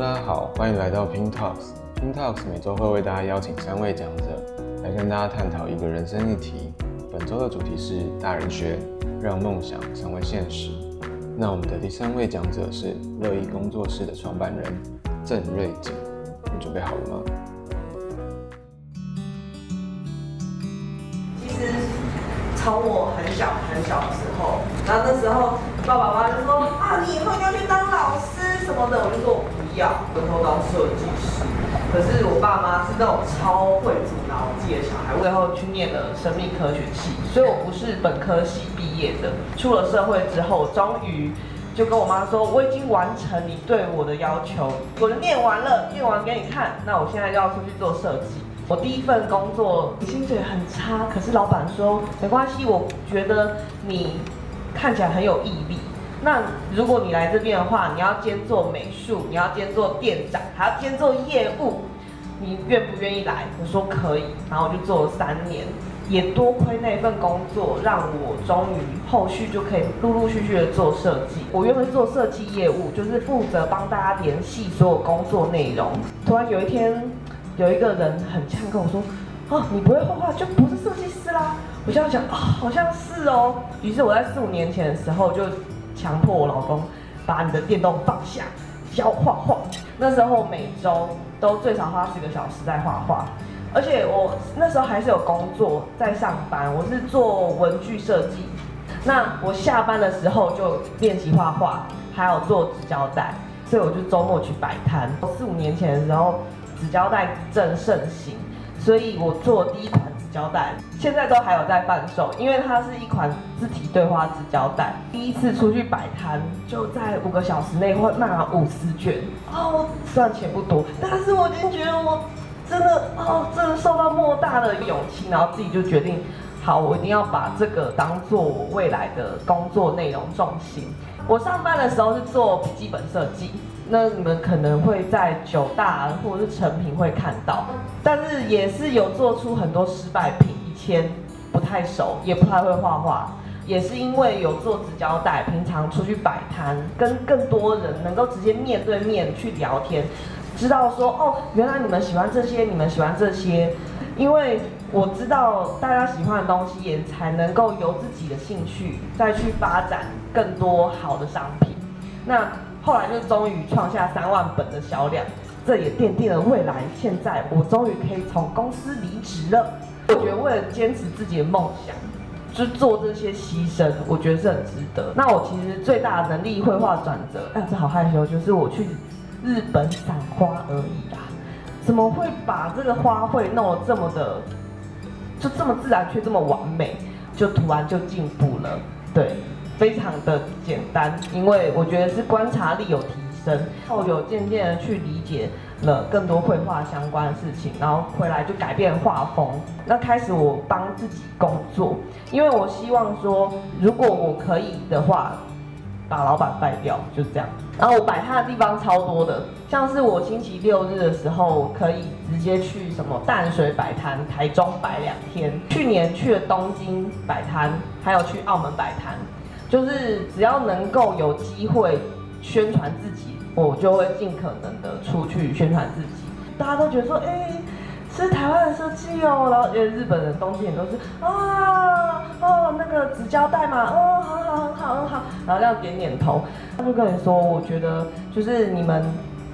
大家好，欢迎来到 Pink Talks。Pink Talks 每周会为大家邀请三位讲者来跟大家探讨一个人生议题。本周的主题是大人学，让梦想成为现实。那我们的第三位讲者是乐意工作室的创办人郑瑞景，你准备好了吗？其实从我很小很小的时候，然后那时候爸爸妈妈就说啊，你以后要去当老师什么的，我就说要，我以后当设计师。可是我爸妈是那种超会阻挠自己的小孩，最后去念了生命科学系，所以我不是本科系毕业的。出了社会之后，终于就跟我妈说，我已经完成你对我的要求，我就念完了，念完给你看。那我现在就要出去做设计。我第一份工作薪水很差，可是老板说没关系，我觉得你看起来很有毅力。那如果你来这边的话，你要兼做美术，你要兼做店长，还要兼做业务，你愿不愿意来？我说可以，然后我就做了三年，也多亏那份工作，让我终于后续就可以陆陆续续的做设计。我原本是做设计业务，就是负责帮大家联系所有工作内容。突然有一天，有一个人很呛跟我说：“哦，你不会画画就不是设计师啦。”我这样想啊，好像是哦。于是我在四五年前的时候就。强迫我老公把你的电动放下，教画画。那时候每周都最少花十个小时在画画，而且我那时候还是有工作在上班，我是做文具设计。那我下班的时候就练习画画，还有做纸胶带，所以我就周末去摆摊。四五年前的时候，纸胶带正盛行，所以我做第一款纸。胶带现在都还有在贩售，因为它是一款字体对话纸胶带。第一次出去摆摊，就在五个小时内会卖完五十卷哦，赚钱不多，但是我已经觉得我真的哦，真的受到莫大的勇气，然后自己就决定，好，我一定要把这个当做我未来的工作内容重心。我上班的时候是做笔记本设计。那你们可能会在九大或者是成品会看到，但是也是有做出很多失败品。以前不太熟，也不太会画画，也是因为有做纸胶带，平常出去摆摊，跟更多人能够直接面对面去聊天，知道说哦，原来你们喜欢这些，你们喜欢这些，因为我知道大家喜欢的东西，也才能够由自己的兴趣再去发展更多好的商品。那。后来就终于创下三万本的销量，这也奠定了未来。现在我终于可以从公司离职了。我觉得为了坚持自己的梦想，就做这些牺牲，我觉得是很值得。那我其实最大的能力绘画转折，哎，这好害羞，就是我去日本赏花而已啦。怎么会把这个花卉弄得这么的，就这么自然却这么完美，就突然就进步了，对。非常的简单，因为我觉得是观察力有提后有渐渐的去理解了更多绘画相关的事情，然后回来就改变画风。那开始我帮自己工作，因为我希望说，如果我可以的话，把老板败掉，就这样。然后我摆摊的地方超多的，像是我星期六日的时候可以直接去什么淡水摆摊，台中摆两天。去年去了东京摆摊，还有去澳门摆摊。就是只要能够有机会宣传自己，我就会尽可能的出去宣传自己。大家都觉得说，哎，是台湾的设计哦，然后因为日本人、东京人都是啊，哦，那个纸胶带嘛，哦，很好，很好，很好，然后这样点点头。他就跟你说，我觉得就是你们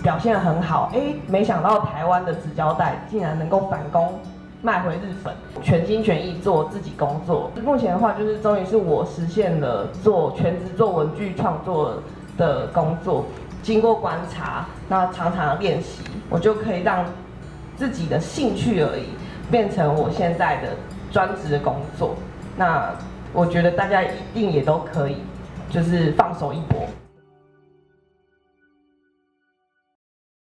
表现得很好，哎，没想到台湾的纸胶带竟然能够反攻。卖回日本，全心全意做自己工作。目前的话，就是终于是我实现了做全职做文具创作的工作。经过观察，那常常练习，我就可以让自己的兴趣而已变成我现在的专职的工作。那我觉得大家一定也都可以，就是放手一搏。